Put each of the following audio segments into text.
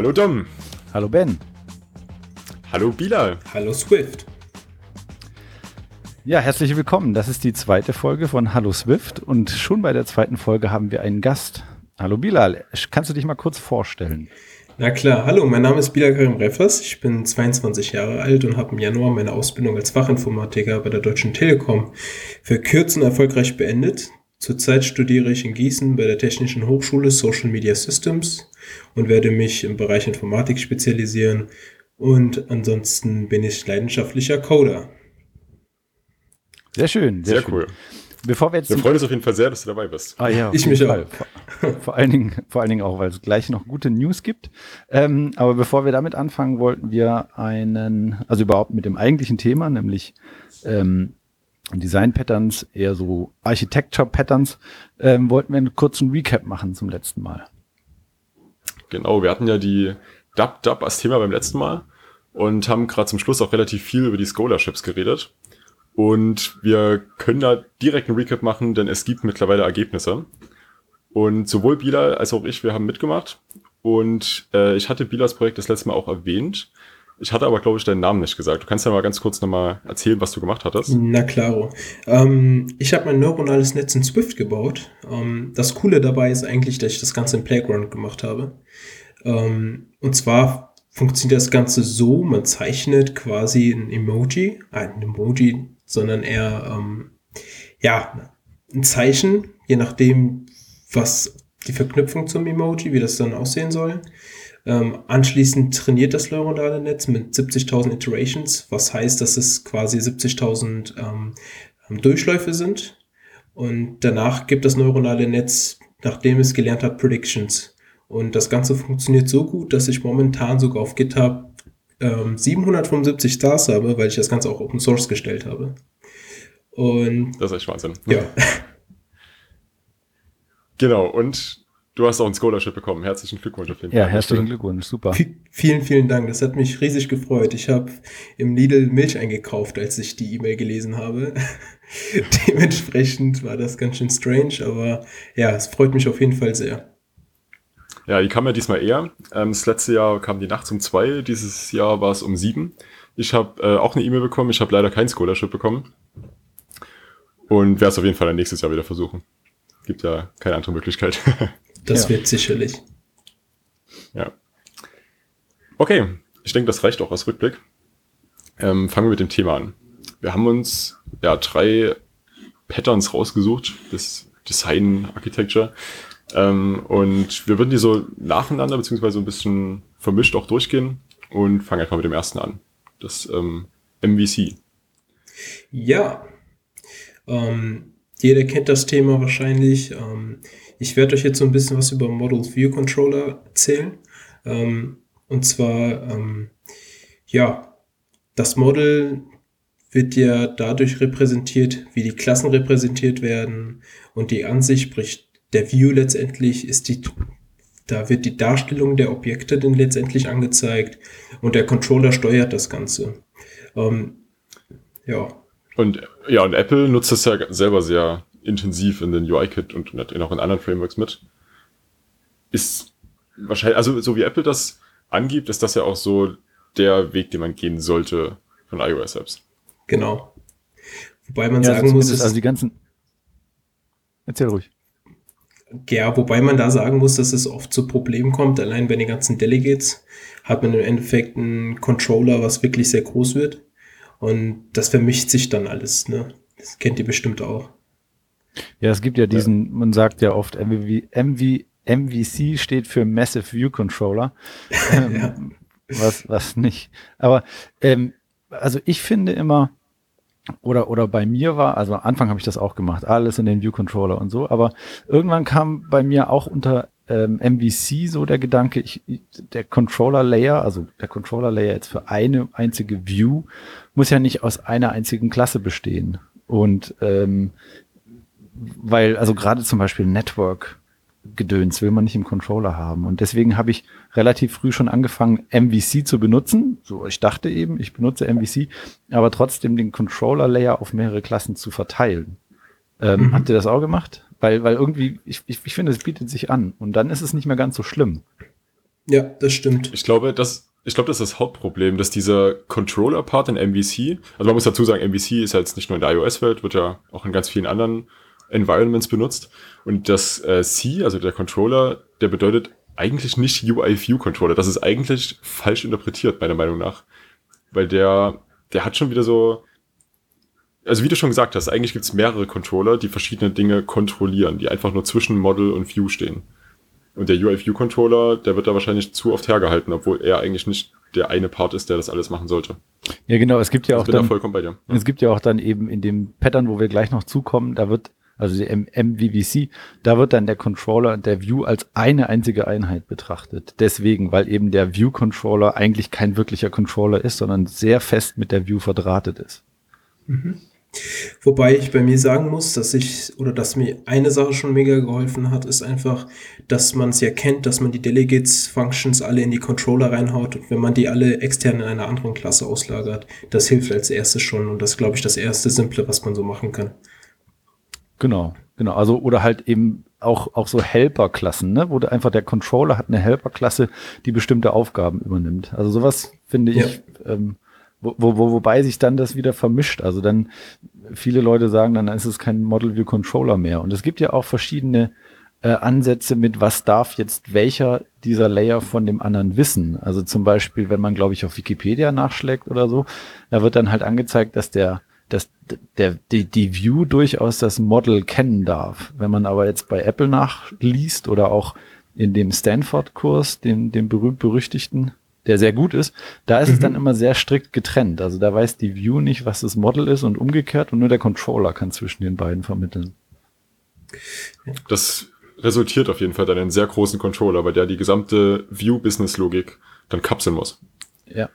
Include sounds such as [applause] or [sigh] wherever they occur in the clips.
Hallo Dom. Hallo Ben. Hallo Bilal. Hallo Swift. Ja, herzlich willkommen. Das ist die zweite Folge von Hallo Swift und schon bei der zweiten Folge haben wir einen Gast. Hallo Bilal, kannst du dich mal kurz vorstellen? Na klar, hallo, mein Name ist Bilal Karim Refers, ich bin 22 Jahre alt und habe im Januar meine Ausbildung als Fachinformatiker bei der Deutschen Telekom für Kürzen erfolgreich beendet. Zurzeit studiere ich in Gießen bei der Technischen Hochschule Social Media Systems und werde mich im Bereich Informatik spezialisieren und ansonsten bin ich leidenschaftlicher Coder. Sehr schön, sehr, sehr schön. cool. Bevor wir jetzt wir freuen uns auf jeden Fall sehr, dass du dabei bist. Ah ja, ich mich auch. Vor, [laughs] vor, allen Dingen, vor allen Dingen auch, weil es gleich noch gute News gibt. Ähm, aber bevor wir damit anfangen, wollten wir einen, also überhaupt mit dem eigentlichen Thema, nämlich ähm, Design Patterns, eher so Architecture Patterns, ähm, wollten wir einen kurzen Recap machen zum letzten Mal. Genau, wir hatten ja die Dub Dub als Thema beim letzten Mal und haben gerade zum Schluss auch relativ viel über die Scholarships geredet. Und wir können da direkt einen Recap machen, denn es gibt mittlerweile Ergebnisse. Und sowohl Bilal als auch ich, wir haben mitgemacht. Und äh, ich hatte Bilals Projekt das letzte Mal auch erwähnt. Ich hatte aber, glaube ich, deinen Namen nicht gesagt. Du kannst ja mal ganz kurz nochmal erzählen, was du gemacht hattest. Na klaro. Ähm, ich habe mein neuronales Netz in Swift gebaut. Ähm, das Coole dabei ist eigentlich, dass ich das Ganze im Playground gemacht habe. Ähm, und zwar funktioniert das Ganze so, man zeichnet quasi ein Emoji, ein Emoji sondern eher ähm, ja ein Zeichen, je nachdem, was die Verknüpfung zum Emoji, wie das dann aussehen soll. Ähm, anschließend trainiert das neuronale Netz mit 70.000 Iterations, was heißt, dass es quasi 70.000 ähm, Durchläufe sind. Und danach gibt das neuronale Netz, nachdem es gelernt hat, Predictions. Und das Ganze funktioniert so gut, dass ich momentan sogar auf GitHub ähm, 775 Stars habe, weil ich das Ganze auch Open Source gestellt habe. Und das ist echt Wahnsinn. Ja. [laughs] genau, und du hast auch ein Scholarship bekommen. Herzlichen Glückwunsch auf jeden Fall. Ja, herzlichen Glückwunsch, super. V vielen, vielen Dank. Das hat mich riesig gefreut. Ich habe im Lidl Milch eingekauft, als ich die E-Mail gelesen habe. [laughs] Dementsprechend war das ganz schön strange, aber ja, es freut mich auf jeden Fall sehr. Ja, die kam ja diesmal eher. Ähm, das letzte Jahr kam die nachts um zwei, dieses Jahr war es um sieben. Ich habe äh, auch eine E-Mail bekommen, ich habe leider kein Scholarship bekommen. Und werde es auf jeden Fall dann nächstes Jahr wieder versuchen. Gibt ja keine andere Möglichkeit. [laughs] das ja. wird sicherlich. Ja. Okay, ich denke, das reicht auch als Rückblick. Ähm, fangen wir mit dem Thema an. Wir haben uns ja drei Patterns rausgesucht, das Design Architecture, ähm, und wir würden die so nacheinander, beziehungsweise ein bisschen vermischt auch durchgehen und fangen einfach mit dem ersten an. Das ähm, MVC. Ja. Ähm, jeder kennt das Thema wahrscheinlich. Ähm, ich werde euch jetzt so ein bisschen was über Model View Controller erzählen. Ähm, und zwar, ähm, ja, das Model wird ja dadurch repräsentiert, wie die Klassen repräsentiert werden und die Ansicht, sprich der View letztendlich ist die, da wird die Darstellung der Objekte dann letztendlich angezeigt und der Controller steuert das Ganze. Ähm, ja. Und ja, und Apple nutzt das ja selber sehr intensiv in den UI-Kit und auch in anderen Frameworks mit. Ist wahrscheinlich, also so wie Apple das angibt, ist das ja auch so der Weg, den man gehen sollte von iOS-Apps. Genau. Wobei man ja, sagen muss, also die ganzen. Erzähl ruhig. Ja, wobei man da sagen muss, dass es oft zu Problemen kommt. Allein bei den ganzen Delegates hat man im Endeffekt einen Controller, was wirklich sehr groß wird. Und das vermischt sich dann alles. Ne? Das kennt ihr bestimmt auch. Ja, es gibt ja diesen, ja. man sagt ja oft, MV, MV, MVC steht für Massive View Controller. [laughs] ähm, ja. was, was nicht. Aber ähm, also ich finde immer, oder, oder bei mir war, also am Anfang habe ich das auch gemacht, alles in den View Controller und so, aber irgendwann kam bei mir auch unter ähm, MVC so der Gedanke, ich, der Controller Layer, also der Controller Layer jetzt für eine einzige View, muss ja nicht aus einer einzigen Klasse bestehen. Und ähm, weil, also gerade zum Beispiel Network Gedöns will man nicht im Controller haben. Und deswegen habe ich relativ früh schon angefangen, MVC zu benutzen. So, ich dachte eben, ich benutze MVC, aber trotzdem den Controller-Layer auf mehrere Klassen zu verteilen. Ähm, mhm. Habt ihr das auch gemacht? Weil, weil irgendwie, ich, ich, ich finde, es bietet sich an. Und dann ist es nicht mehr ganz so schlimm. Ja, das stimmt. Ich glaube, das, ich glaube, das ist das Hauptproblem, dass dieser Controller-Part in MVC, also man muss dazu sagen, MVC ist ja jetzt nicht nur in der iOS-Welt, wird ja auch in ganz vielen anderen Environments benutzt. Und das äh, C, also der Controller, der bedeutet eigentlich nicht UI-View-Controller. Das ist eigentlich falsch interpretiert, meiner Meinung nach. Weil der, der hat schon wieder so, also wie du schon gesagt hast, eigentlich gibt's mehrere Controller, die verschiedene Dinge kontrollieren, die einfach nur zwischen Model und View stehen. Und der UI-View-Controller, der wird da wahrscheinlich zu oft hergehalten, obwohl er eigentlich nicht der eine Part ist, der das alles machen sollte. Ja, genau. Es gibt ja Ich auch bin da dann, vollkommen bei dir. Ja. es gibt ja auch dann eben in dem Pattern, wo wir gleich noch zukommen, da wird, also die MVVC, da wird dann der Controller und der View als eine einzige Einheit betrachtet. Deswegen, weil eben der View-Controller eigentlich kein wirklicher Controller ist, sondern sehr fest mit der View verdrahtet ist. Wobei ich bei mir sagen muss, dass ich oder dass mir eine Sache schon mega geholfen hat, ist einfach, dass man es ja kennt, dass man die Delegates Functions alle in die Controller reinhaut und wenn man die alle extern in einer anderen Klasse auslagert, das hilft als erstes schon und das glaube ich das erste simple, was man so machen kann. Genau, genau. Also, oder halt eben auch, auch so Helper-Klassen, ne? wo du einfach der Controller hat eine Helper-Klasse, die bestimmte Aufgaben übernimmt. Also sowas finde Ja. ich, ähm, wo, wo, wo- wobei sich dann das wieder vermischt. Also dann, viele Leute sagen dann, dann ist es kein Model View Controller mehr. Und es gibt ja auch verschiedene äh, Ansätze mit, was darf jetzt welcher dieser Layer von dem anderen wissen. Also zum Beispiel, wenn man, glaube ich, auf Wikipedia nachschlägt oder so, da wird dann halt angezeigt, dass der, dass der, die, die View durchaus das Model kennen darf. Wenn man aber jetzt bei Apple nachliest oder auch in dem Stanford-Kurs, dem, dem berühmt-berüchtigten, der sehr gut ist, da ist es dann immer sehr strikt getrennt. Also da weiß die View nicht, was das Model ist und umgekehrt und nur der Controller kann zwischen den beiden vermitteln. Das resultiert auf jeden Fall dann in einen sehr großen Controller, weil der die gesamte View-Business-Logik dann kapseln muss. Ja.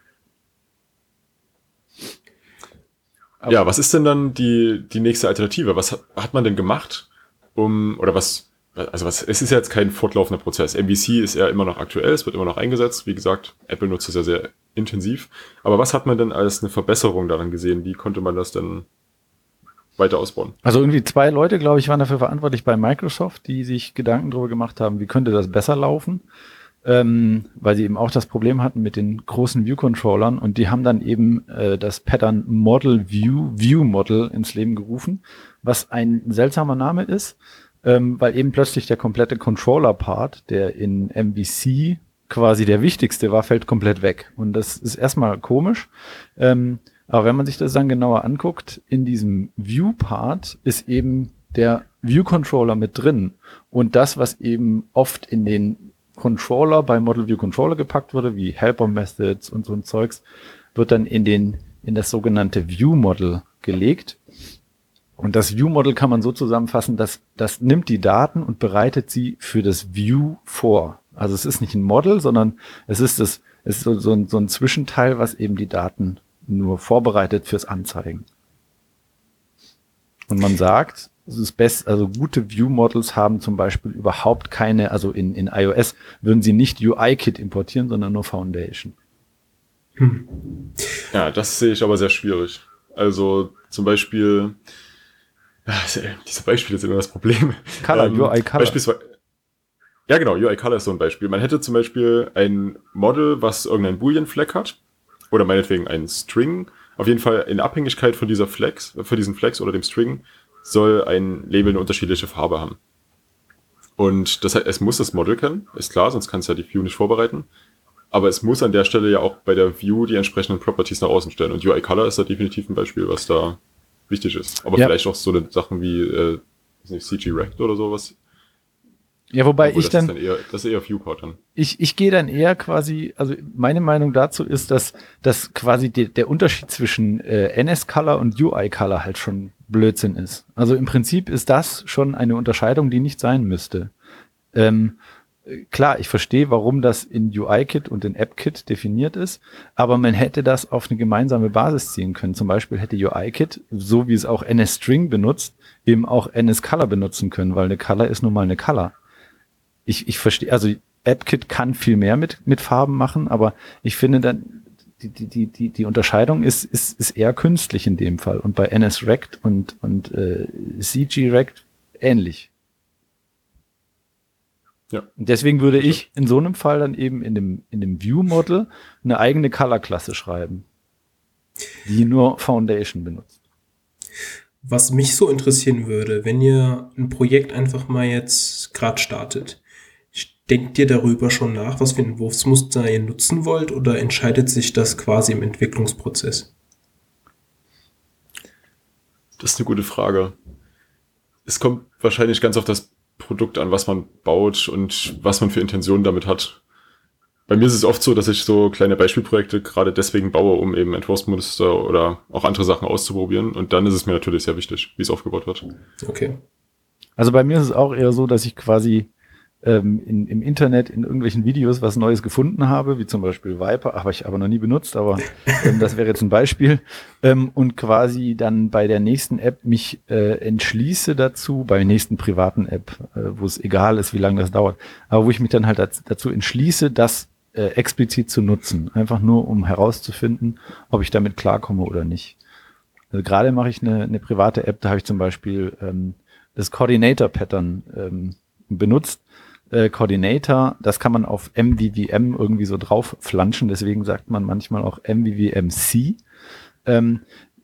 Ja, was ist denn dann die, die nächste Alternative? Was hat, hat man denn gemacht, um, oder was, also was, es ist ja jetzt kein fortlaufender Prozess. MVC ist ja immer noch aktuell, es wird immer noch eingesetzt. Wie gesagt, Apple nutzt es ja sehr intensiv. Aber was hat man denn als eine Verbesserung daran gesehen? Wie konnte man das denn weiter ausbauen? Also irgendwie zwei Leute, glaube ich, waren dafür verantwortlich bei Microsoft, die sich Gedanken darüber gemacht haben, wie könnte das besser laufen, ähm, weil sie eben auch das Problem hatten mit den großen View-Controllern und die haben dann eben äh, das Pattern Model View, View Model ins Leben gerufen, was ein seltsamer Name ist, ähm, weil eben plötzlich der komplette Controller-Part, der in MVC quasi der wichtigste war, fällt komplett weg. Und das ist erstmal komisch. Ähm, aber wenn man sich das dann genauer anguckt, in diesem View-Part ist eben der View-Controller mit drin. Und das, was eben oft in den Controller bei Model View Controller gepackt wurde, wie Helper Methods und so ein Zeugs, wird dann in den, in das sogenannte View Model gelegt. Und das View Model kann man so zusammenfassen, dass das nimmt die Daten und bereitet sie für das View vor. Also es ist nicht ein Model, sondern es ist das, es ist so, so, ein, so ein Zwischenteil, was eben die Daten nur vorbereitet fürs Anzeigen. Und man sagt, es ist best, also gute View-Models haben zum Beispiel überhaupt keine, also in, in iOS würden sie nicht UI-Kit importieren, sondern nur Foundation. Ja, das sehe ich aber sehr schwierig. Also zum Beispiel, ja, diese Beispiele sind immer das Problem. Color, UI Color. Beispielsweise, ja, genau, UI Color ist so ein Beispiel. Man hätte zum Beispiel ein Model, was irgendeinen Boolean-Flag hat, oder meinetwegen einen String. Auf jeden Fall in Abhängigkeit von dieser Flex, für diesen Flex oder dem String, soll ein Label eine unterschiedliche Farbe haben. Und das heißt, es muss das Model kennen, ist klar, sonst kann es ja die View nicht vorbereiten. Aber es muss an der Stelle ja auch bei der View die entsprechenden Properties nach außen stellen. Und UI Color ist da definitiv ein Beispiel, was da wichtig ist. Aber Ja. vielleicht auch so eine Sachen wie äh, nicht, CG Rect oder sowas. Ja, wobei Obwohl, ich das dann, dann eher, das ist eher Viewport dann. ich, ich gehe dann eher quasi, also meine Meinung dazu ist, dass, dass quasi die, der Unterschied zwischen äh, NS-Color und UI-Color halt schon Blödsinn ist. Also im Prinzip ist das schon eine Unterscheidung, die nicht sein müsste. Ähm, äh, klar, ich verstehe, warum das in UI-Kit und in App-Kit definiert ist, aber man hätte das auf eine gemeinsame Basis ziehen können. Zum Beispiel hätte UI-Kit, so wie es auch NS-String benutzt, eben auch NS-Color benutzen können, weil eine Color ist nun mal eine Color ich, ich verstehe, also AppKit kann viel mehr mit, mit Farben machen, aber ich finde dann, die, die, die, die, die Unterscheidung ist, ist, ist eher künstlich in dem Fall und bei NSRect und, und äh, CGRect ähnlich. Ja. Und deswegen würde ich in so einem Fall dann eben in dem, in dem View-Model eine eigene Color-Klasse schreiben, die nur Foundation benutzt. Was mich so interessieren würde, wenn ihr ein Projekt einfach mal jetzt gerade startet, denkt ihr darüber schon nach, was für Entwurfsmuster ihr nutzen wollt oder entscheidet sich das quasi im Entwicklungsprozess? Das ist eine gute Frage. Es kommt wahrscheinlich ganz auf das Produkt an, was man baut und was man für Intentionen damit hat. Bei mir ist es oft so, dass ich so kleine Beispielprojekte gerade deswegen baue, um eben Entwurfsmuster oder auch andere Sachen auszuprobieren. Und dann ist es mir natürlich sehr wichtig, wie es aufgebaut wird. Okay. Also bei mir ist es auch eher so, dass ich quasi ähm, in, im Internet in irgendwelchen Videos was Neues gefunden habe, wie zum Beispiel Viper, habe ich aber noch nie benutzt, aber ähm, das wäre jetzt ein Beispiel. Ähm, und quasi dann bei der nächsten App mich äh, entschließe dazu, bei der nächsten privaten App, äh, wo es egal ist, wie lange das dauert, aber wo ich mich dann halt dazu entschließe, das äh, explizit zu nutzen, einfach nur um herauszufinden, ob ich damit klarkomme oder nicht. Also gerade mache ich eine, eine private App, da habe ich zum Beispiel ähm, das Coordinator-Pattern ähm, benutzt äh, Coordinator, das kann man auf MVVM irgendwie so drauf flanschen, deswegen sagt man manchmal auch MVVMC. Ähm,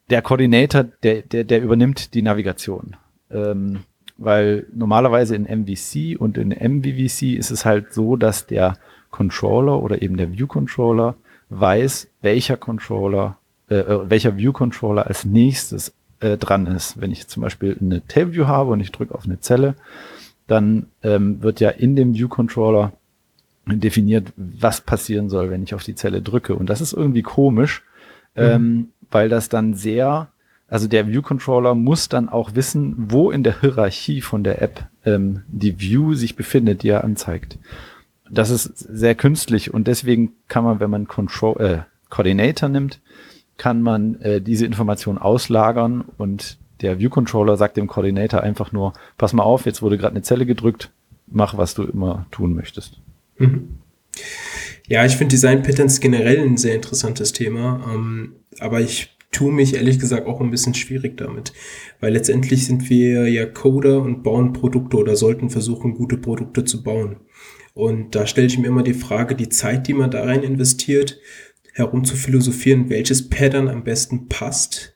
der Coordinator, der, der, der übernimmt die Navigation. Ähm, weil normalerweise in MVC und in MVVC ist es halt so, dass der Controller oder eben der View Controller weiß, welcher Controller, äh, äh welcher View Controller als nächstes äh, dran ist. Wenn ich zum Beispiel eine Table View habe und ich drücke auf eine Zelle, dann ähm, wird ja in dem View-Controller definiert, was passieren soll, wenn ich auf die Zelle drücke. Und das ist irgendwie komisch, mhm. ähm, weil das dann sehr, also der View-Controller muss dann auch wissen, wo in der Hierarchie von der App ähm, die View sich befindet, die er anzeigt. Das ist sehr künstlich und deswegen kann man, wenn man Control, äh, Coordinator nimmt, kann man äh, diese Information auslagern und der View-Controller sagt dem Coordinator einfach nur, pass mal auf, jetzt wurde gerade eine Zelle gedrückt, mach, was du immer tun möchtest. Mhm. Ja, ich finde Design Patterns generell ein sehr interessantes Thema, ähm, aber ich tue mich ehrlich gesagt auch ein bisschen schwierig damit, weil letztendlich sind wir ja Coder und bauen Produkte oder sollten versuchen, gute Produkte zu bauen. Und da stelle ich mir immer die Frage, die Zeit, die man da rein investiert, herum zu philosophieren, welches Pattern am besten passt,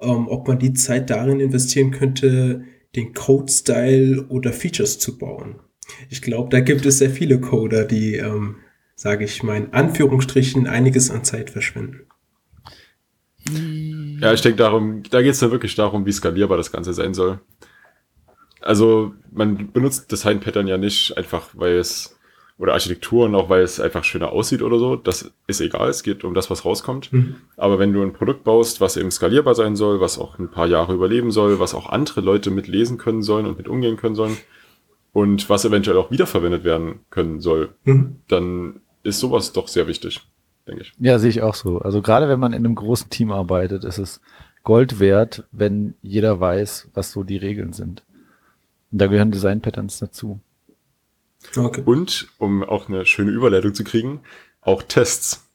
ähm, ob man die Zeit darin investieren könnte, den Code-Style oder Features zu bauen. Ich glaube, da gibt es sehr viele Coder, die, ähm, sage ich mal, in Anführungsstrichen einiges an Zeit verschwenden. Ja, ich denke darum, da geht es dann wirklich darum, wie skalierbar das Ganze sein soll. Also man benutzt Design Pattern ja nicht einfach, weil es oder Architektur und auch weil es einfach schöner aussieht oder so, das ist egal, es geht um das, was rauskommt. Mhm. Aber wenn du ein Produkt baust, was eben skalierbar sein soll, was auch ein paar Jahre überleben soll, was auch andere Leute mitlesen können sollen und mit umgehen können sollen und was eventuell auch wiederverwendet werden können soll, mhm. dann ist sowas doch sehr wichtig, denke ich. Ja, sehe ich auch so. Also gerade wenn man in einem großen Team arbeitet, ist es Gold wert, wenn jeder weiß, was so die Regeln sind. Und da gehören Design Patterns dazu. Okay. Und, um auch eine schöne Überleitung zu kriegen, auch Tests.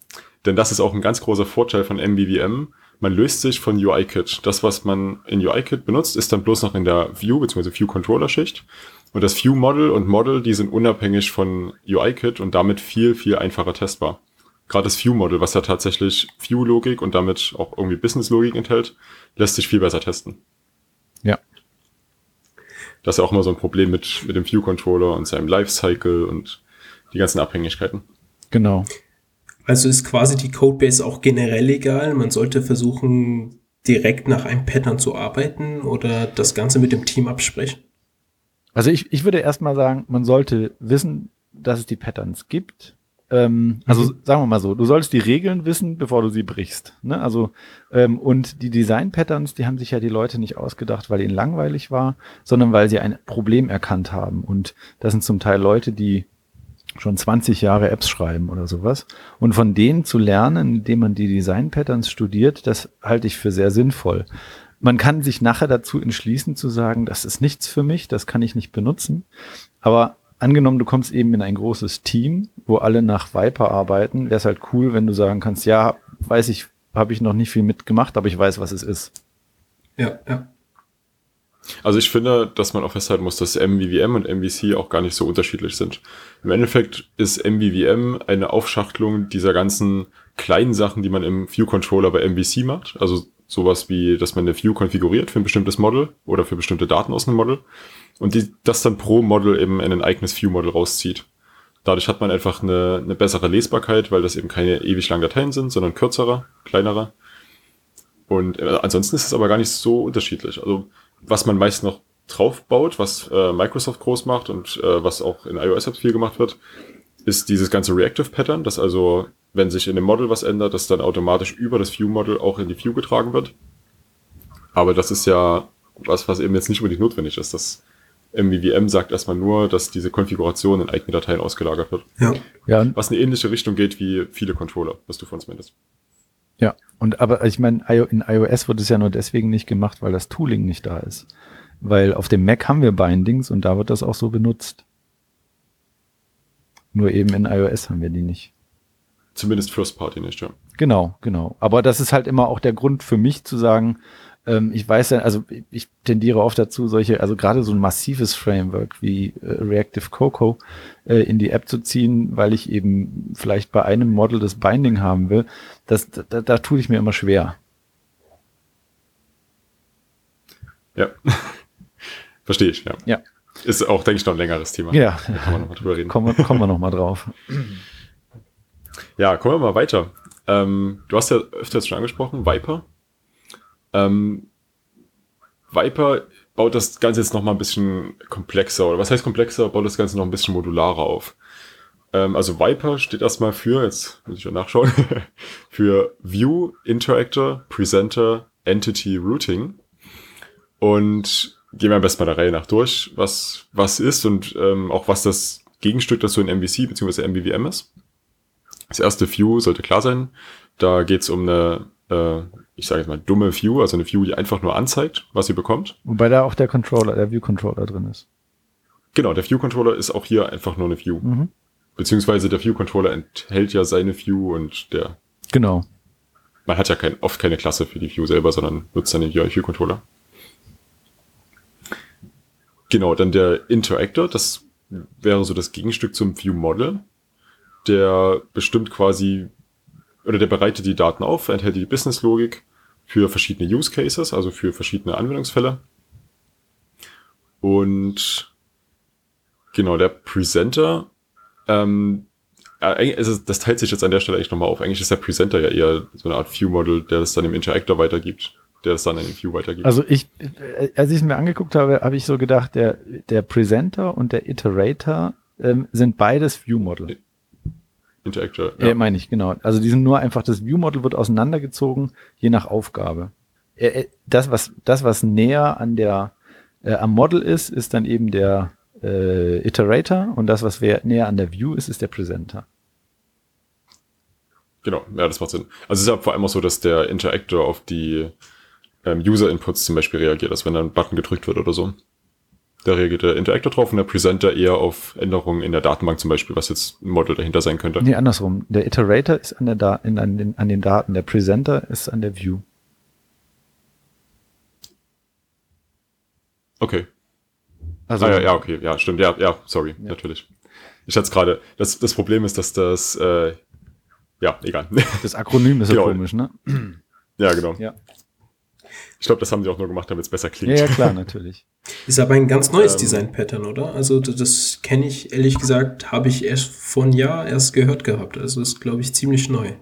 Denn das ist auch ein ganz großer Vorteil von MVVM. Man löst sich von UIKit. Das, was man in UIKit benutzt, ist dann bloß noch in der View bzw. View Controller Schicht. Und das View Model und Model, die sind unabhängig von UIKit und damit viel, viel einfacher testbar. Gerade das View Model, was ja tatsächlich View Logik und damit auch irgendwie Business Logik enthält, lässt sich viel besser testen. Das ist ja auch immer so ein Problem mit, mit dem View-Controller und seinem Lifecycle und die ganzen Abhängigkeiten. Genau. Also ist quasi die Codebase auch generell egal. Man sollte versuchen, direkt nach einem Pattern zu arbeiten oder das Ganze mit dem Team absprechen. Also ich, ich würde erstmal sagen, man sollte wissen, dass es die Patterns gibt ähm, also mhm. sagen wir mal so, du solltest die Regeln wissen, bevor du sie brichst. Ne? Also ähm, und die Design-Patterns, die haben sich ja die Leute nicht ausgedacht, weil ihnen langweilig war, sondern weil sie ein Problem erkannt haben. Und das sind zum Teil Leute, die schon 20 Jahre Apps schreiben oder sowas. Und von denen zu lernen, indem man die Design-Patterns studiert, das halte ich für sehr sinnvoll. Man kann sich nachher dazu entschließen zu sagen, das ist nichts für mich, das kann ich nicht benutzen. Aber angenommen, du kommst eben in ein großes Team, wo alle nach Viper arbeiten, wäre es halt cool, wenn du sagen kannst, ja, weiß ich, habe ich noch nicht viel mitgemacht, aber ich weiß, was es ist. Ja, ja. Also ich finde, dass man auch festhalten muss, dass MVVM und MVC auch gar nicht so unterschiedlich sind. Im Endeffekt ist MVVM eine Aufschachtelung dieser ganzen kleinen Sachen, die man im View-Controller bei MVC macht. Also sowas wie, dass man eine View konfiguriert für ein bestimmtes Model oder für bestimmte Daten aus einem Model und die, das dann pro Model eben in ein eigenes View-Model rauszieht. Dadurch hat man einfach eine, eine bessere Lesbarkeit, weil das eben keine ewig langen Dateien sind, sondern kürzere, kleinere. Und äh, ansonsten ist es aber gar nicht so unterschiedlich. Also was man meist noch drauf baut, was äh, Microsoft groß macht und äh, was auch in iOS-Apps viel gemacht wird, ist dieses ganze Reactive Pattern, dass also, wenn sich in dem Model was ändert, das dann automatisch über das View-Model auch in die View getragen wird. Aber das ist ja was, was eben jetzt nicht unbedingt notwendig ist. Das MVVM sagt erstmal nur, dass diese Konfiguration in eigene Dateien ausgelagert wird. Ja. Ja, Was in eine ähnliche Richtung geht wie viele Controller, was du von uns meintest. ja. Und aber ich meine, in iOS wird es ja nur deswegen nicht gemacht, weil das Tooling nicht da ist. Weil auf dem Mac haben wir Bindings und da wird das auch so benutzt. Nur eben in iOS haben wir die nicht. Zumindest First Party nicht, ja. Genau, genau. Aber das ist halt immer auch der Grund für mich zu sagen, ähm, ich weiß ja, also ich tendiere oft dazu, solche, also gerade so ein massives Framework wie äh, Reactive Cocoa äh, in die App zu ziehen, weil ich eben vielleicht bei einem Model das Binding haben will. Das, da, da tue ich mir immer schwer. Ja. [laughs] Verstehe ich, ja. Ja. Ist auch, denke ich, noch ein längeres Thema. Ja, Da kann man nochmal drüber reden. kommen, wir- kommen wir noch mal drauf. Ja, kommen wir mal weiter. Ähm, du hast ja öfters schon angesprochen, Viper. Ähm, Viper baut das Ganze jetzt noch mal ein bisschen komplexer, oder was heißt komplexer, baut das Ganze noch ein bisschen modularer auf. Ähm, also Viper steht erstmal für, jetzt muss ich ja nachschauen, [laughs] für View, Interactor, Presenter, Entity, Routing. Und gehen wir am besten mal der Reihe nach durch, was, was ist und ähm, auch was das Gegenstück dazu in MVC bzw. MVVM ist. Das erste View sollte klar sein. Da geht es um eine, äh, ich sage jetzt mal, dumme View, also eine View, die einfach nur anzeigt, was sie bekommt. Wobei da auch der Controller, der View-Controller drin ist. Genau, der View-Controller ist auch hier einfach nur eine View. Mhm. Beziehungsweise der View-Controller enthält ja seine View und der, Genau. man hat ja kein, oft keine Klasse für die View selber, sondern nutzt dann den View-Controller. Genau, dann der Interactor, das wäre so das Gegenstück zum View-Model. Der bestimmt quasi, oder der bereitet die Daten auf, enthält die Business-Logik für verschiedene Use Cases, also für verschiedene Anwendungsfälle. Und genau, der Presenter, ähm, eigentlich ist das teilt sich jetzt an der Stelle eigentlich nochmal auf. Eigentlich ist der Presenter ja eher so eine Art View-Model, der das dann im Interactor weitergibt, der das dann in den View weitergibt. Also ich, äh, als ich es mir angeguckt habe, habe ich so gedacht, der, der Presenter und der Iterator ähm, sind beides View-Model. Interactor, Ja, meine ich, genau. Also die sind nur einfach, das View-Model wird auseinandergezogen, je nach Aufgabe. Äh, äh, Das, was, das, was näher an der, äh, am Model ist, ist dann eben der äh, Iterator und das, was näher an der View ist, ist der Presenter. Genau, ja, das macht Sinn. Also es ist ja vor allem auch so, dass der Interactor auf die ähm, User-Inputs zum Beispiel reagiert, also wenn da ein Button gedrückt wird oder so. Da reagiert der Interactor drauf und der Presenter eher auf Änderungen in der Datenbank zum Beispiel, was jetzt ein Model dahinter sein könnte. Nee, andersrum. Der Iterator ist an, der da in, an, den, an den Daten, der Presenter ist an der View. Okay. Also, ah, ja, ja, okay, ja, stimmt, ja, ja, sorry, natürlich. Ich hatte es gerade, das, das Problem ist, dass das, äh, ja, egal. das Akronym ist ja komisch, ne? ja, genau. Ja. Ich glaube, das haben die auch nur gemacht, damit es besser Ja, klingt. ja, klar, natürlich. [laughs] Ist aber ein ganz neues Ähm. Design-Pattern, oder? Also das kenne ich, ehrlich gesagt, habe ich erst vor einem Jahr erst gehört gehabt. Also ist, glaube ich, ziemlich neu.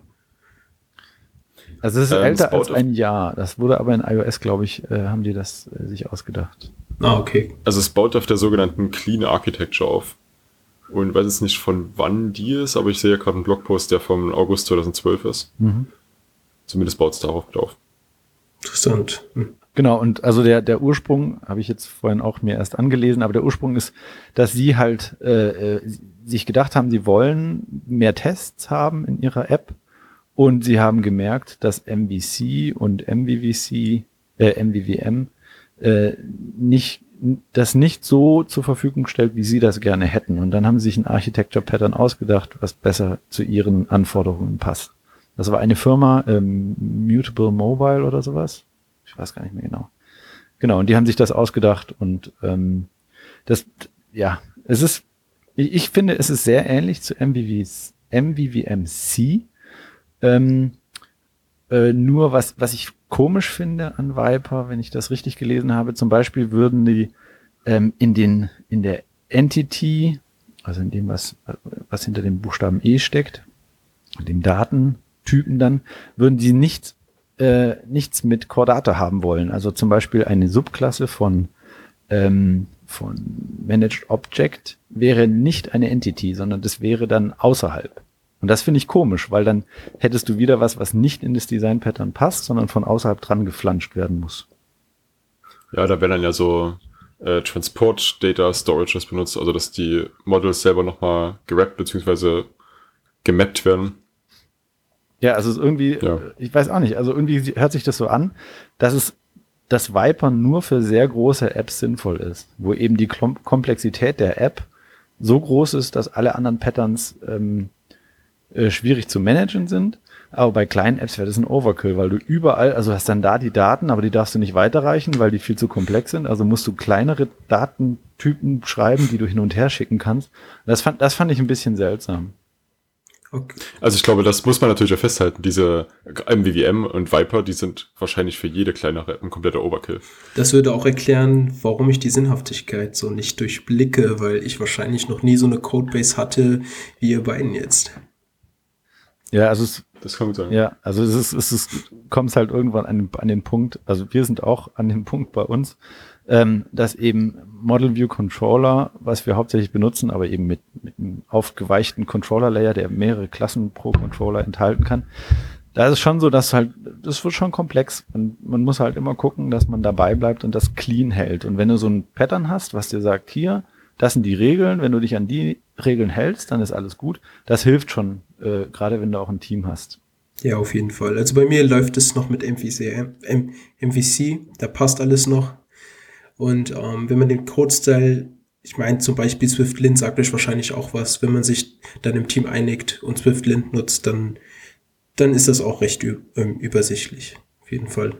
Also es ist Ähm, älter als ein Jahr. Das wurde aber in iOS, glaube ich, äh, haben die das äh, sich ausgedacht. Ah, okay. Also es baut auf der sogenannten Clean Architecture auf. Und weiß jetzt nicht, von wann die ist, aber ich sehe gerade einen Blogpost, der vom August 2012 ist. Mhm. Zumindest baut es darauf auf. Interessant. Hm. Genau, und also der, der Ursprung, habe ich jetzt vorhin auch mir erst angelesen, aber der Ursprung ist, dass sie halt äh, äh, sich gedacht haben, sie wollen mehr Tests haben in ihrer App und sie haben gemerkt, dass MVC und MVVC, äh, MVVM äh, nicht das nicht so zur Verfügung stellt, wie sie das gerne hätten. Und dann haben sie sich ein Architecture Pattern ausgedacht, was besser zu ihren Anforderungen passt. Das war eine Firma, ähm, Mutable Mobile oder sowas. Ich weiß gar nicht mehr genau. Genau, und die haben sich das ausgedacht und ähm, das, ja, es ist, ich, ich finde, es ist sehr ähnlich zu MVVs, MVVMC. Ähm, äh, nur was, was ich komisch finde an Viper, wenn ich das richtig gelesen habe, zum Beispiel würden die ähm, in den, in der Entity, also in dem, was, was hinter dem Buchstaben E steckt, dem Datentypen dann, würden die nicht, äh, nichts mit Chordata haben wollen. Also zum Beispiel eine Subklasse von, ähm, von Managed Object wäre nicht eine Entity, sondern das wäre dann außerhalb. Und das finde ich komisch, weil dann hättest du wieder was, was nicht in das Design Pattern passt, sondern von außerhalb dran geflanscht werden muss. Ja, da wäre dann ja so äh, Transport Data Storage das benutzt, also dass die Models selber nochmal gerappt bzw. gemappt werden. Ja, also es ist irgendwie, ja. ich weiß auch nicht, also irgendwie hört sich das so an, dass es das Viper nur für sehr große Apps sinnvoll ist, wo eben die Komplexität der App so groß ist, dass alle anderen Patterns ähm, äh, schwierig zu managen sind. Aber bei kleinen Apps wäre das ein Overkill, weil du überall, also hast dann da die Daten, aber die darfst du nicht weiterreichen, weil die viel zu komplex sind. Also musst du kleinere Datentypen schreiben, die du hin und her schicken kannst. Das fand, das fand ich ein bisschen seltsam. Okay. Also ich glaube, das muss man natürlich auch festhalten. Diese MVVM und Viper, die sind wahrscheinlich für jede kleinere ein kompletter Overkill. Das würde auch erklären, warum ich die Sinnhaftigkeit so nicht durchblicke, weil ich wahrscheinlich noch nie so eine Codebase hatte wie ihr beiden jetzt. Ja, also es, das kann gut sein. Ja, also es ist, es ist, kommt halt irgendwann an den, an den Punkt, also wir sind auch an dem Punkt bei uns, ähm, dass eben Model View Controller, was wir hauptsächlich benutzen, aber eben mit, mit einem aufgeweichten Controller Layer, der mehrere Klassen pro Controller enthalten kann, da ist es schon so, dass halt, das wird schon komplex. Und man muss halt immer gucken, dass man dabei bleibt und das clean hält. Und wenn du so ein Pattern hast, was dir sagt, hier, das sind die Regeln, wenn du dich an die Regeln hältst, dann ist alles gut. Das hilft schon, äh, gerade wenn du auch ein Team hast. Ja, auf jeden Fall. Also bei mir läuft es noch mit MVC, M MVC, da passt alles noch. Und ähm, wenn man den Code-Style, ich meine zum Beispiel SwiftLint sagt euch wahrscheinlich auch was, wenn man sich dann im Team einigt und SwiftLint nutzt, dann, dann ist das auch recht ähm, übersichtlich. Auf jeden Fall.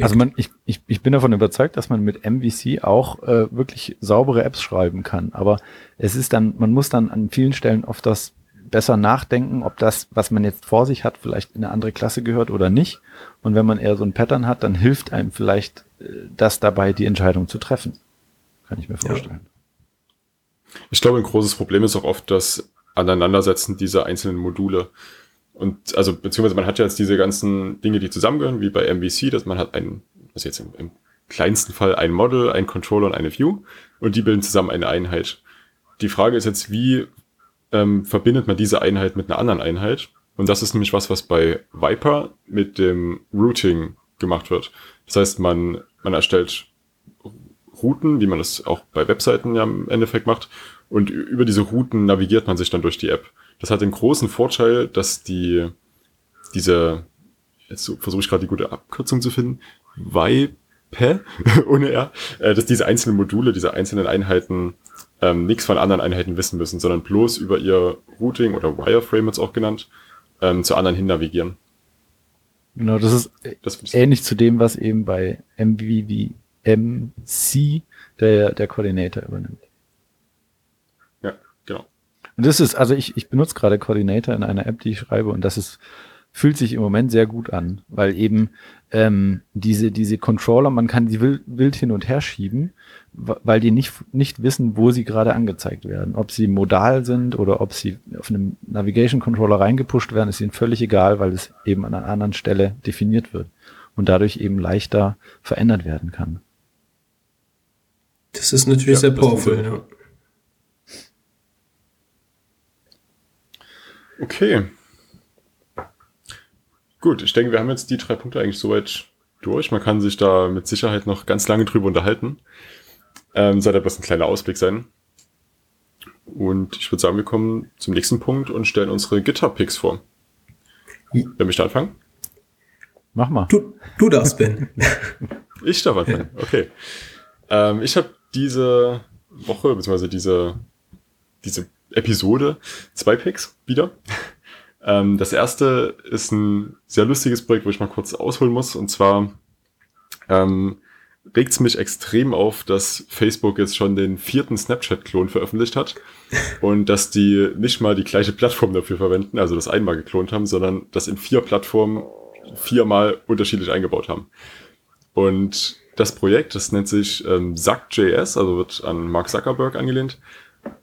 Also man, ich, ich, ich bin davon überzeugt, dass man mit MVC auch äh, wirklich saubere Apps schreiben kann. Aber es ist dann, man muss dann an vielen Stellen oft das besser nachdenken, ob das, was man jetzt vor sich hat, vielleicht in eine andere Klasse gehört oder nicht. Und wenn man eher so ein Pattern hat, dann hilft einem vielleicht das dabei, die Entscheidung zu treffen. Kann ich mir vorstellen. Ja. Ich glaube, ein großes Problem ist auch oft das Aneinandersetzen dieser einzelnen Module. Und also, beziehungsweise man hat ja jetzt diese ganzen Dinge, die zusammengehören, wie bei MVC, dass man hat ein, also jetzt im, im kleinsten Fall ein Model, ein Controller und eine View und die bilden zusammen eine Einheit. Die Frage ist jetzt, wie ähm, verbindet man diese Einheit mit einer anderen Einheit? Und das ist nämlich was, was bei Viper mit dem Routing gemacht wird. Das heißt, man, man erstellt Routen, wie man das auch bei Webseiten ja im Endeffekt macht. Und über diese Routen navigiert man sich dann durch die App. Das hat den großen Vorteil, dass die, diese, jetzt versuche ich gerade die gute Abkürzung zu finden, WIPE, [laughs] ohne R, äh, dass diese einzelnen Module, diese einzelnen Einheiten ähm, nichts von anderen Einheiten wissen müssen, sondern bloß über ihr Routing oder Wireframe jetzt auch genannt, ähm, zu anderen hin navigieren. Genau, das ist das ähnlich zu dem, was eben bei MVVMC der, der Koordinator übernimmt. Und das ist, also ich, ich benutze gerade Coordinator in einer App, die ich schreibe, und das ist, fühlt sich im Moment sehr gut an, weil eben ähm, diese, diese Controller, man kann die wild, wild hin und her schieben, weil die nicht, nicht wissen, wo sie gerade angezeigt werden. Ob sie modal sind oder ob sie auf einem Navigation Controller reingepusht werden, ist ihnen völlig egal, weil es eben an einer anderen Stelle definiert wird und dadurch eben leichter verändert werden kann. Das ist natürlich ja, sehr powerful, ja. Okay. Gut, ich denke, wir haben jetzt die drei Punkte eigentlich soweit durch. Man kann sich da mit Sicherheit noch ganz lange drüber unterhalten. Ähm, soll da bloß ein kleiner Ausblick sein. Und ich würde sagen, wir kommen zum nächsten Punkt und stellen unsere Gitter-Picks vor. Wer möchte anfangen? Mach mal. Du, du darfst, Ben. [laughs] ich darf anfangen, okay. Ähm, ich habe diese Woche, beziehungsweise diese, diese Episode zwei Picks wieder. [laughs] Ähm, das erste ist ein sehr lustiges Projekt, wo ich mal kurz ausholen muss. Und zwar ähm, regt es mich extrem auf, dass Facebook jetzt schon den vierten Snapchat-Klon veröffentlicht hat und dass die nicht mal die gleiche Plattform dafür verwenden, also das einmal geklont haben, sondern das in vier Plattformen viermal unterschiedlich eingebaut haben. Und das Projekt, das nennt sich ähm, Zuck.js, also wird an Mark Zuckerberg angelehnt.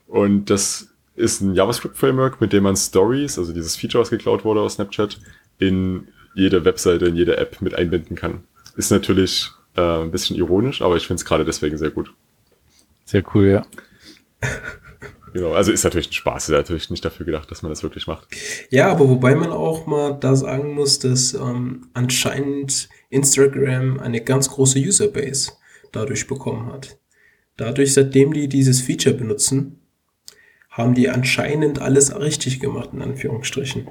Und das ist ein JavaScript-Framework, mit dem man Stories, also dieses Feature, was geklaut wurde aus Snapchat, in jede Webseite, in jede App mit einbinden kann. Ist natürlich äh, ein bisschen ironisch, aber ich finde es gerade deswegen sehr gut. Sehr cool, ja. [laughs] Genau, also ist natürlich ein Spaß, ist natürlich nicht dafür gedacht, dass man das wirklich macht. Ja, aber wobei man auch mal da sagen muss, dass ähm, anscheinend Instagram eine ganz große Userbase dadurch bekommen hat. Dadurch, seitdem die dieses Feature benutzen, haben die anscheinend alles richtig gemacht, in Anführungsstrichen.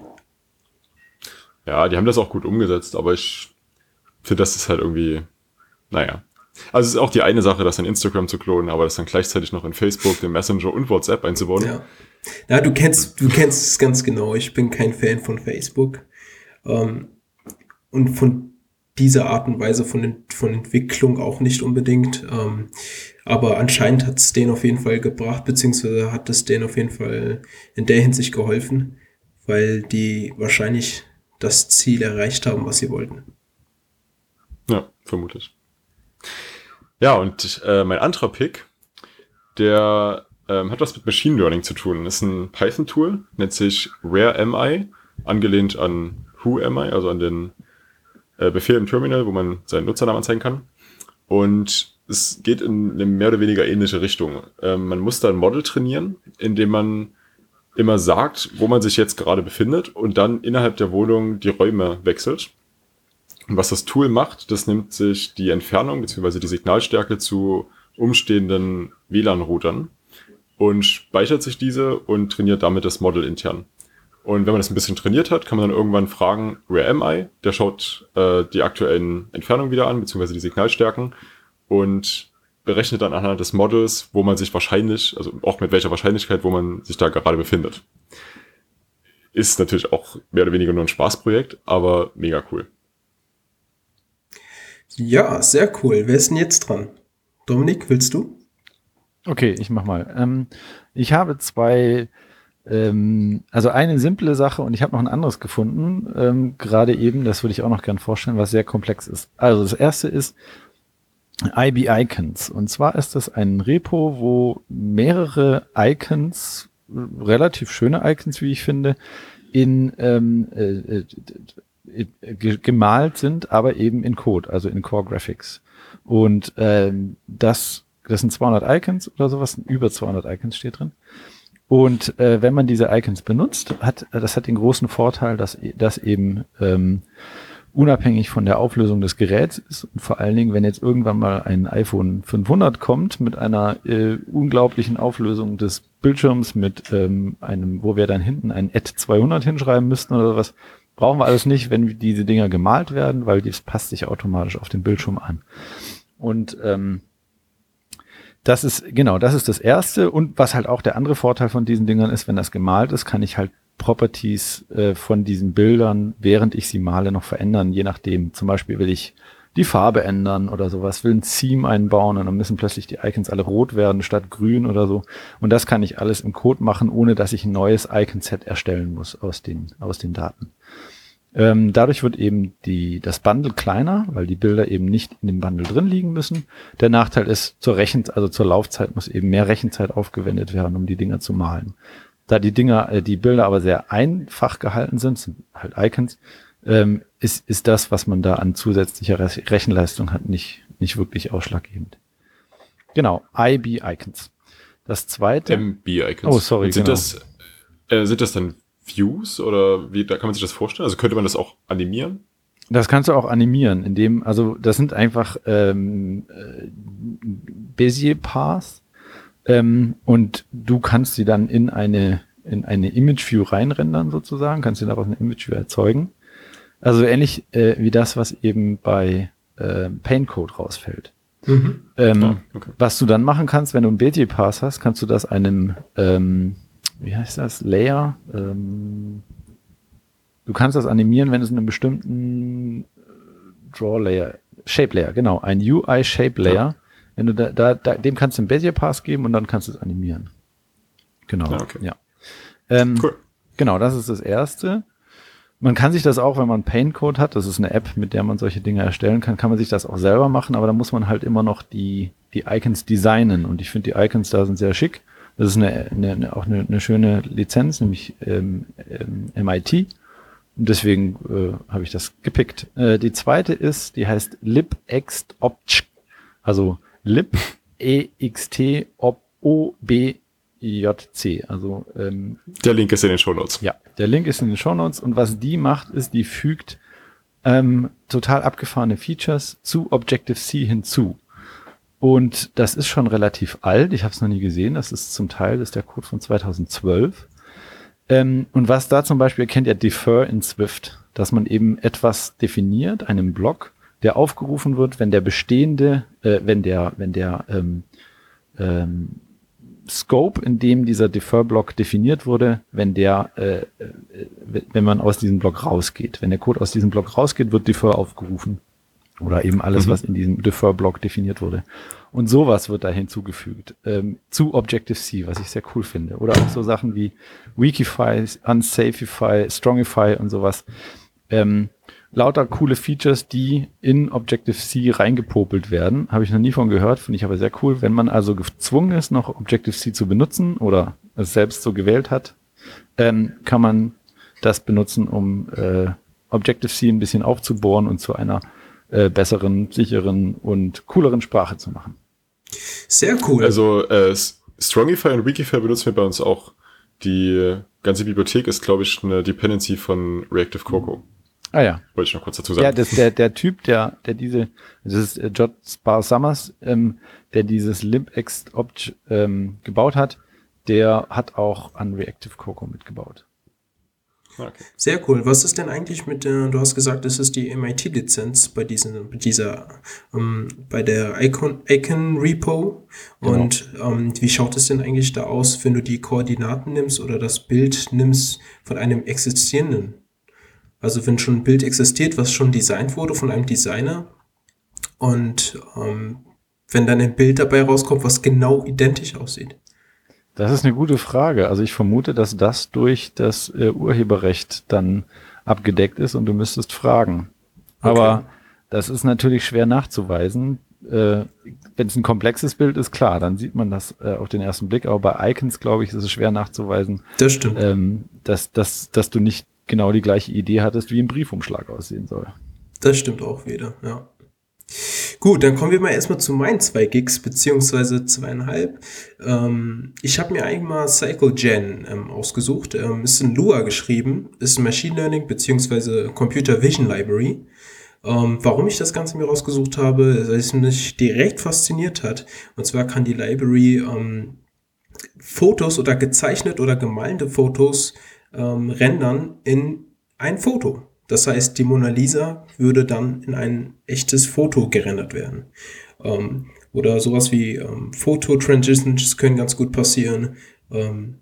Ja, die haben das auch gut umgesetzt, aber ich finde, das ist halt irgendwie, naja. Also es ist auch die eine Sache, das in Instagram zu klonen, aber das dann gleichzeitig noch in Facebook, den Messenger und WhatsApp einzubauen. Ja. Ja, du kennst, du kennst es ganz genau. Ich bin kein Fan von Facebook. Ähm, und von dieser Art und Weise von, von Entwicklung auch nicht unbedingt. Ähm, aber anscheinend hat es denen auf jeden Fall gebracht, beziehungsweise hat es denen auf jeden Fall in der Hinsicht geholfen, weil die wahrscheinlich das Ziel erreicht haben, was sie wollten. Ja, vermutlich. Ja, und äh, mein anderer Pick, der ähm, hat was mit Machine Learning zu tun. Das ist ein Python-Tool, nennt sich RareMI, angelehnt an WhoAmi, also an den äh, Befehl im Terminal, wo man seinen Nutzernamen anzeigen kann. Und es geht in eine mehr oder weniger ähnliche Richtung. Ähm, man muss da ein Model trainieren, indem man immer sagt, wo man sich jetzt gerade befindet und dann innerhalb der Wohnung die Räume wechselt. Und was das Tool macht, das nimmt sich die Entfernung bzw. die Signalstärke zu umstehenden WLAN-Routern und speichert sich diese und trainiert damit das Model intern. Und wenn man das ein bisschen trainiert hat, kann man dann irgendwann fragen, where am I? Der schaut äh, die aktuellen Entfernungen wieder an, beziehungsweise die Signalstärken und berechnet dann anhand des Models, wo man sich wahrscheinlich, also auch mit welcher Wahrscheinlichkeit, wo man sich da gerade befindet. Ist natürlich auch mehr oder weniger nur ein Spaßprojekt, aber mega cool. Ja, sehr cool. Wer ist denn jetzt dran? Dominik, willst du? Okay, ich mach mal. Ähm, ich habe zwei, ähm, also eine simple Sache und ich habe noch ein anderes gefunden, ähm, gerade eben, das würde ich auch noch gern vorstellen, was sehr komplex ist. Also das erste ist IB Icons. Und zwar ist das ein Repo, wo mehrere Icons, relativ schöne Icons, wie ich finde, in ähm, äh, äh gemalt sind, aber eben in Code, also in Core Graphics. Und ähm, das, das sind 200 Icons oder sowas, über 200 Icons steht drin. Und äh, wenn man diese Icons benutzt, hat das hat den großen Vorteil, dass das eben ähm, unabhängig von der Auflösung des Geräts ist und vor allen Dingen, wenn jetzt irgendwann mal ein iPhone 500 kommt mit einer äh, unglaublichen Auflösung des Bildschirms mit ähm, einem, wo wir dann hinten ein Ad 200 hinschreiben müssten oder was, Brauchen wir alles nicht, wenn diese Dinger gemalt werden, weil das passt sich automatisch auf den Bildschirm an. Und ähm, das ist, genau, das ist das Erste. Und was halt auch der andere Vorteil von diesen Dingern ist, wenn das gemalt ist, kann ich halt Properties äh, von diesen Bildern, während ich sie male, noch verändern, je nachdem. Zum Beispiel will ich die Farbe ändern oder sowas, will ein Theme einbauen und dann müssen plötzlich die Icons alle rot werden statt grün oder so. Und das kann ich alles im Code machen, ohne dass ich ein neues Icon-Set erstellen muss aus den, aus den Daten. Ähm, dadurch wird eben die, das Bundle kleiner, weil die Bilder eben nicht in dem Bundle drin liegen müssen. Der Nachteil ist, zur Rechen, also zur Laufzeit muss eben mehr Rechenzeit aufgewendet werden, um die Dinger zu malen. Da die Dinger, äh, die Bilder aber sehr einfach gehalten sind, sind halt Icons, ähm, ist, ist das, was man da an zusätzlicher Rechenleistung hat, nicht, nicht wirklich ausschlaggebend. Genau, IB Icons. Das zweite. MB Icons. Oh, sorry. Und sind genau. das, äh, sind das dann Views oder wie, da kann man sich das vorstellen? Also könnte man das auch animieren? Das kannst du auch animieren, indem, also das sind einfach ähm, äh, Bezier Paths ähm, und du kannst sie dann in eine in eine Image View reinrendern sozusagen, kannst du daraus eine Image View erzeugen. Also ähnlich äh, wie das, was eben bei äh, Paint Code rausfällt. Mhm. Ähm, oh, okay. Was du dann machen kannst, wenn du ein Bezier Path hast, kannst du das einem ähm, wie heißt das, Layer. Ähm, du kannst das animieren, wenn es in einem bestimmten äh, Draw Layer Shape Layer, genau. Ein UI Shape Layer. Ja. Wenn du da, da, da, dem kannst du einen Bezier Pass geben und dann kannst du es animieren. Genau. Ja. Okay. ja. Ähm, cool. Genau, das ist das erste. Man kann sich das auch, wenn man Paint Code hat, das ist eine App, mit der man solche Dinge erstellen kann, kann man sich das auch selber machen, aber da muss man halt immer noch die, die Icons designen und ich finde die Icons da sind sehr schick. Das ist eine, eine, eine auch eine, eine schöne Lizenz, nämlich ähm, ähm, MIT. Und deswegen äh, habe ich das gepickt. Äh, die zweite ist, die heißt libextobj, also lib e x t o b JC. Also ähm, der Link ist in den Show Notes. Ja, der Link ist in den Show Notes und was die macht, ist, die fügt ähm, total abgefahrene Features zu Objective-C hinzu. Und das ist schon relativ alt. Ich habe es noch nie gesehen. Das ist zum Teil das ist der Code von 2012. Ähm, und was da zum Beispiel kennt ihr Defer in Swift, dass man eben etwas definiert, einen Block, der aufgerufen wird, wenn der bestehende, äh, wenn der, wenn der ähm, ähm, Scope, in dem dieser Defer-Block definiert wurde, wenn der, äh, äh, wenn man aus diesem Block rausgeht. Wenn der Code aus diesem Block rausgeht, wird Defer aufgerufen. Oder eben alles, mhm. was in diesem Defer-Block definiert wurde. Und sowas wird da hinzugefügt ähm, zu Objective-C, was ich sehr cool finde. Oder auch so Sachen wie Wikify, Unsafify, Strongify und sowas. Ähm, lauter coole Features, die in Objective-C reingepopelt werden. Habe ich noch nie von gehört, finde ich aber sehr cool. Wenn man also gezwungen ist, noch Objective-C zu benutzen oder es selbst so gewählt hat, ähm, kann man das benutzen, um äh, Objective-C ein bisschen aufzubohren und zu einer äh, besseren, sicheren und cooleren Sprache zu machen. Sehr cool. Also äh, Strongify und Wikify benutzen wir bei uns auch. Die ganze Bibliothek ist, glaube ich, eine Dependency von Reactive Cocoa. Ah ja. Wollte ich noch kurz dazu sagen. Ja, das, der, der Typ, der, der diese, das ist äh, Jod Spar Summers, ähm, der dieses LibExt-Opt ähm, gebaut hat, der hat auch an Reactive Cocoa mitgebaut. Okay. Sehr cool. Was ist denn eigentlich mit der, du hast gesagt, es ist die MIT-Lizenz bei diesen, bei dieser, ähm, bei der Icon, Icon Repo. Genau. Und ähm, wie schaut es denn eigentlich da aus, wenn du die Koordinaten nimmst oder das Bild nimmst von einem existierenden also wenn schon ein Bild existiert, was schon designt wurde von einem Designer und ähm, wenn dann ein Bild dabei rauskommt, was genau identisch aussieht. Das ist eine gute Frage. Also ich vermute, dass das durch das äh, Urheberrecht dann abgedeckt ist und du müsstest fragen. Aber okay. das ist natürlich schwer nachzuweisen. Äh, Wenn es ein komplexes Bild ist, klar, dann sieht man das äh, auf den ersten Blick. Aber bei Icons, glaube ich, ist es schwer nachzuweisen. Das stimmt. Ähm, dass, dass, dass du nicht genau die gleiche Idee hattest, wie ein Briefumschlag aussehen soll. Das stimmt auch wieder, ja. Gut, dann kommen wir mal erstmal zu meinen zwei Gigs, beziehungsweise zweieinhalb. Ähm, ich habe mir eigentlich mal CycleGen ähm, ausgesucht. Ähm, ist in Lua geschrieben, ist ein Machine Learning, beziehungsweise Computer Vision Library. Ähm, warum ich das Ganze mir rausgesucht habe, weil es mich direkt fasziniert hat. Und zwar kann die Library ähm, Fotos oder gezeichnet oder gemalte Fotos ähm, rendern in ein Foto. Das heißt, die Mona Lisa würde dann in ein echtes Foto gerendert werden. Ähm, oder sowas wie ähm, Foto-Transitions können ganz gut passieren. Ähm,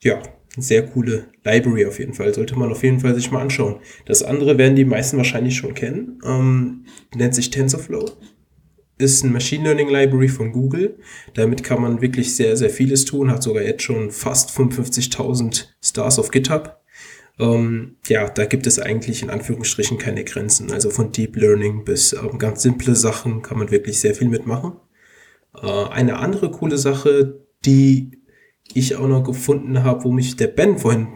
ja, sehr coole Library auf jeden Fall. Sollte man auf jeden Fall sich mal anschauen. Das andere werden die meisten wahrscheinlich schon kennen. Ähm, nennt sich TensorFlow ist ein Machine Learning Library von Google. Damit kann man wirklich sehr, sehr vieles tun, hat sogar jetzt schon fast 55.000 Stars auf GitHub. Ähm, ja, da gibt es eigentlich in Anführungsstrichen keine Grenzen. Also von Deep Learning bis ähm, ganz simple Sachen kann man wirklich sehr viel mitmachen. Äh, eine andere coole Sache, die ich auch noch gefunden habe, wo mich der Ben vorhin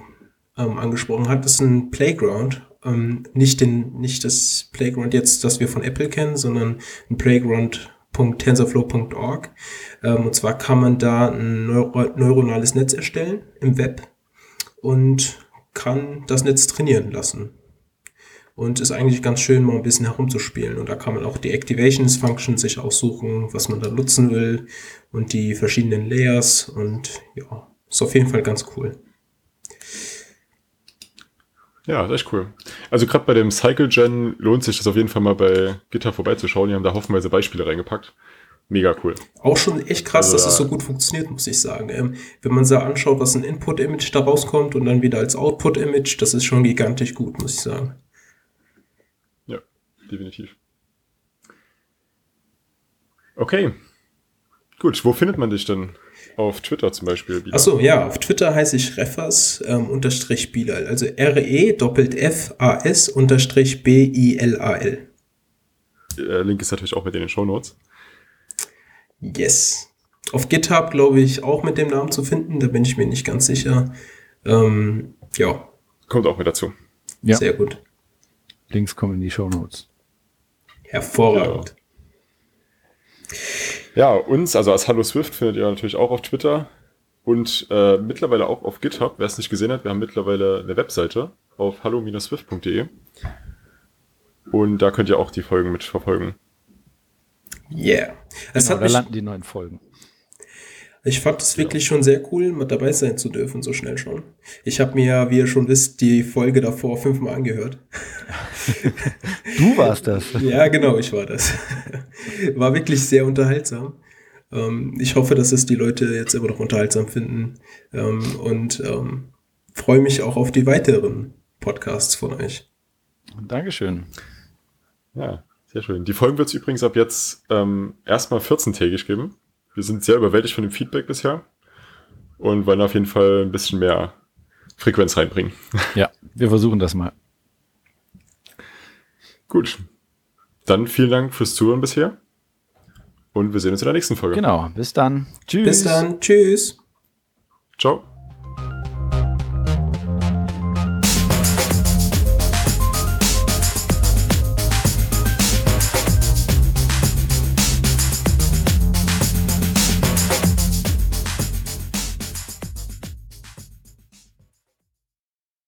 ähm, angesprochen hat, ist ein Playground ähm, nicht, den, nicht das Playground jetzt, das wir von Apple kennen, sondern ein Playground.tensorflow.org. Ähm, und zwar kann man da ein neuro neuronales Netz erstellen im Web und kann das Netz trainieren lassen. Und ist eigentlich ganz schön, mal ein bisschen herumzuspielen. Und da kann man auch die Activations Function sich aussuchen, was man da nutzen will und die verschiedenen Layers. Und ja, ist auf jeden Fall ganz cool. Ja, das ist echt cool. Also gerade bei dem Cycle Gen lohnt sich das auf jeden Fall mal bei Gitter vorbeizuschauen. Die haben da hoffenweise Beispiele reingepackt. Mega cool. Auch schon echt krass, also, dass es so gut funktioniert, muss ich sagen. Ähm, wenn man sich anschaut, was ein Input-Image da rauskommt und dann wieder als Output-Image, das ist schon gigantisch gut, muss ich sagen. Ja, definitiv. Okay. Gut, wo findet man dich denn? Auf Twitter zum Beispiel. Achso, ja, auf Twitter heiße ich Refas ähm, unterstrich Bilal. Also R-E doppelt F-A-S unterstrich B-I-L-A-L. Der Link ist natürlich auch mit in den Show Notes. Yes. Auf GitHub, glaube ich, auch mit dem Namen zu finden. Da bin ich mir nicht ganz sicher. Ähm, ja. Kommt auch mit dazu. Ja. Sehr gut. Links kommen in die Show Notes. Hervorragend. Ja. Ja, uns, also als Hallo Swift, findet ihr natürlich auch auf Twitter und äh, mittlerweile auch auf GitHub. Wer es nicht gesehen hat, wir haben mittlerweile eine Webseite auf hallo-swift.de. Und da könnt ihr auch die Folgen mitverfolgen. Yeah. Es genau, da landen die neuen Folgen. Ich fand es wirklich ja. schon sehr cool, mit dabei sein zu dürfen, so schnell schon. Ich habe mir, wie ihr schon wisst, die Folge davor fünfmal angehört. [laughs] du warst das. [laughs] ja, genau, ich war das. [laughs] War wirklich sehr unterhaltsam. Ähm, ich hoffe, dass es die Leute jetzt immer noch unterhaltsam finden ähm, und ähm, freue mich auch auf die weiteren Podcasts von euch. Dankeschön. Ja, sehr schön. Die Folgen wird es übrigens ab jetzt ähm, erstmal 14-tägig geben. Wir sind sehr überwältigt von dem Feedback bisher und wollen auf jeden Fall ein bisschen mehr Frequenz reinbringen. Ja, wir versuchen das mal. Gut. Dann vielen Dank fürs Zuhören bisher. Und wir sehen uns in der nächsten Folge. Genau. Bis dann. Tschüss. Bis dann. Tschüss. Ciao.